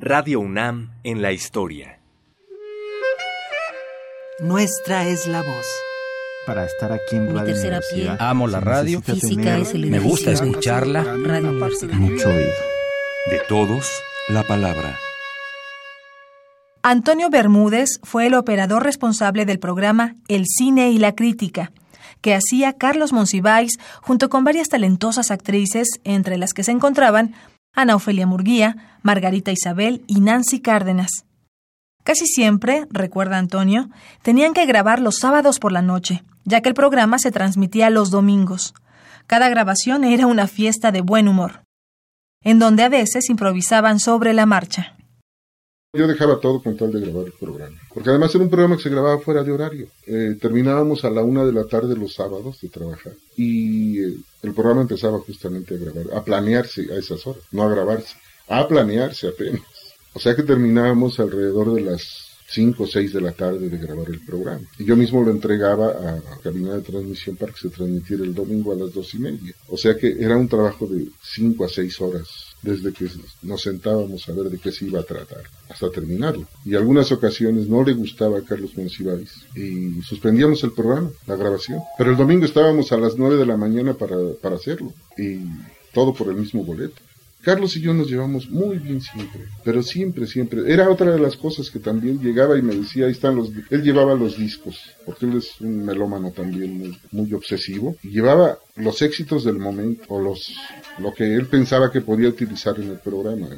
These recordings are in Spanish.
Radio UNAM en la historia. Nuestra es la voz. Para estar aquí en Mi Radio tercera Universidad, piel. Amo la radio. Física tener es el Me gusta escucharla. Radio Universidad. mucho oído. De todos, la palabra. Antonio Bermúdez fue el operador responsable del programa El cine y la crítica, que hacía Carlos Monsiváis junto con varias talentosas actrices, entre las que se encontraban Ana Ofelia Murguía, Margarita Isabel y Nancy Cárdenas. Casi siempre, recuerda Antonio, tenían que grabar los sábados por la noche, ya que el programa se transmitía los domingos. Cada grabación era una fiesta de buen humor, en donde a veces improvisaban sobre la marcha. Yo dejaba todo con tal de grabar el programa. Porque además era un programa que se grababa fuera de horario. Eh, terminábamos a la una de la tarde los sábados de trabajar. Y eh, el programa empezaba justamente a grabar, a planearse a esas horas, no a grabarse, a planearse apenas. O sea que terminábamos alrededor de las 5 o 6 de la tarde de grabar el programa. Y yo mismo lo entregaba a la cabina de transmisión para que se transmitiera el domingo a las dos y media. O sea que era un trabajo de 5 a 6 horas desde que nos sentábamos a ver de qué se iba a tratar hasta terminarlo. Y algunas ocasiones no le gustaba a Carlos Monsiváis y suspendíamos el programa, la grabación. Pero el domingo estábamos a las 9 de la mañana para, para hacerlo y todo por el mismo boleto. Carlos y yo nos llevamos muy bien siempre, pero siempre, siempre. Era otra de las cosas que también llegaba y me decía, ahí están los... Él llevaba los discos, porque él es un melómano también muy, muy obsesivo, y llevaba los éxitos del momento, o los lo que él pensaba que podía utilizar en el programa.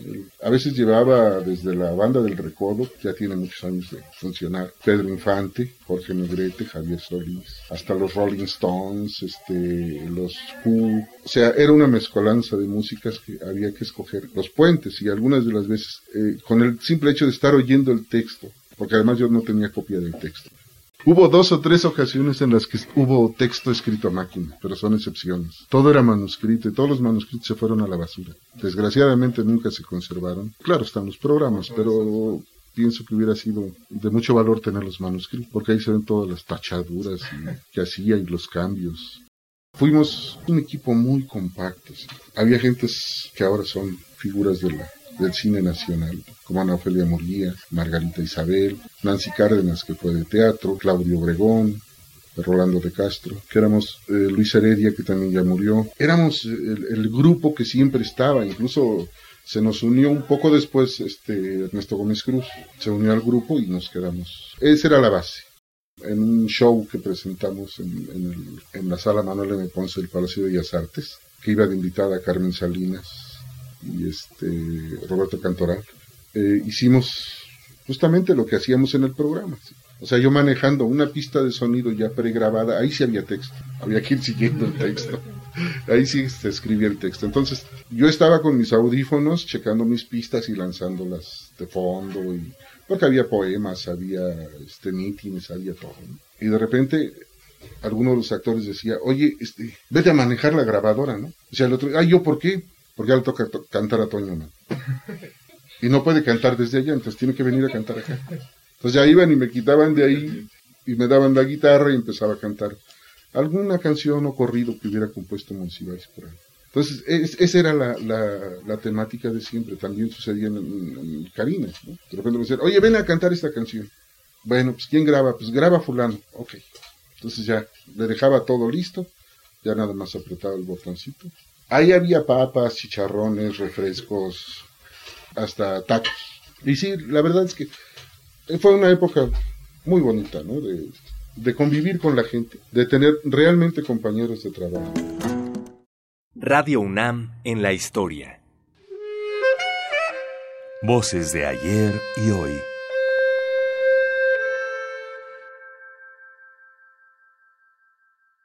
A veces llevaba desde la banda del Recodo, ya tiene muchos años de funcionar, Pedro Infante, Jorge Negrete, Javier Solís, hasta los Rolling Stones, este, los Who. O sea, era una mezcolanza de músicas que había que escoger los puentes y algunas de las veces eh, con el simple hecho de estar oyendo el texto, porque además yo no tenía copia del texto. Hubo dos o tres ocasiones en las que hubo texto escrito a máquina, pero son excepciones. Todo era manuscrito y todos los manuscritos se fueron a la basura. Desgraciadamente nunca se conservaron. Claro, están los programas, pero pienso que hubiera sido de mucho valor tener los manuscritos, porque ahí se ven todas las tachaduras y- que hacía y los cambios. Fuimos un equipo muy compacto. Había gentes que ahora son figuras de la- del cine nacional, como Ana Ofelia Murguía, Margarita Isabel, Nancy Cárdenas, que fue de teatro, Claudio Obregón, Rolando de Castro, que éramos eh, Luis Heredia, que también ya murió. Éramos eh, el, grupo que siempre estaba, incluso se nos unió un poco después este Ernesto Gómez Cruz, se unió al grupo y nos quedamos. Esa era la base en un show que presentamos en la sala Manuel M. Ponce del Palacio de Bellas Artes, que iba de invitada Carmen Salinas y este Roberto Cantoral. Eh, hicimos justamente lo que hacíamos en el programa. O sea, yo manejando una pista de sonido ya pregrabada, ahí sí había texto, había que ir siguiendo el texto. Ahí sí se escribía el texto. Entonces, yo estaba con mis audífonos, checando mis pistas y lanzándolas de fondo, y, porque había poemas, había este, mítines, había todo. Y de repente, alguno de los actores decía, oye, este, vete a manejar la grabadora, ¿no? O sea, el otro, ay, ¿yo por qué? Porque ya le toca to- cantar a Toño. Y no puede cantar desde allá, entonces tiene que venir a cantar acá. Entonces ya iban y me quitaban de ahí y me daban la guitarra y empezaba a cantar alguna canción o corrido que hubiera compuesto Monsiváis por ahí. Entonces, es- esa era la temática de siempre. También sucedía en, en, en Karina. ¿no? De repente me decían, oye, ven a cantar esta canción. Bueno, pues ¿quién graba? Pues graba fulano. Ok. Entonces ya le dejaba todo listo. Ya nada más apretaba el botoncito. Ahí había papas, chicharrones, refrescos, hasta tacos. Y sí, la verdad es que fue una época muy bonita, ¿no? De, convivir con la gente, de tener realmente compañeros de trabajo. Radio UNAM en la historia. Voces de ayer y hoy.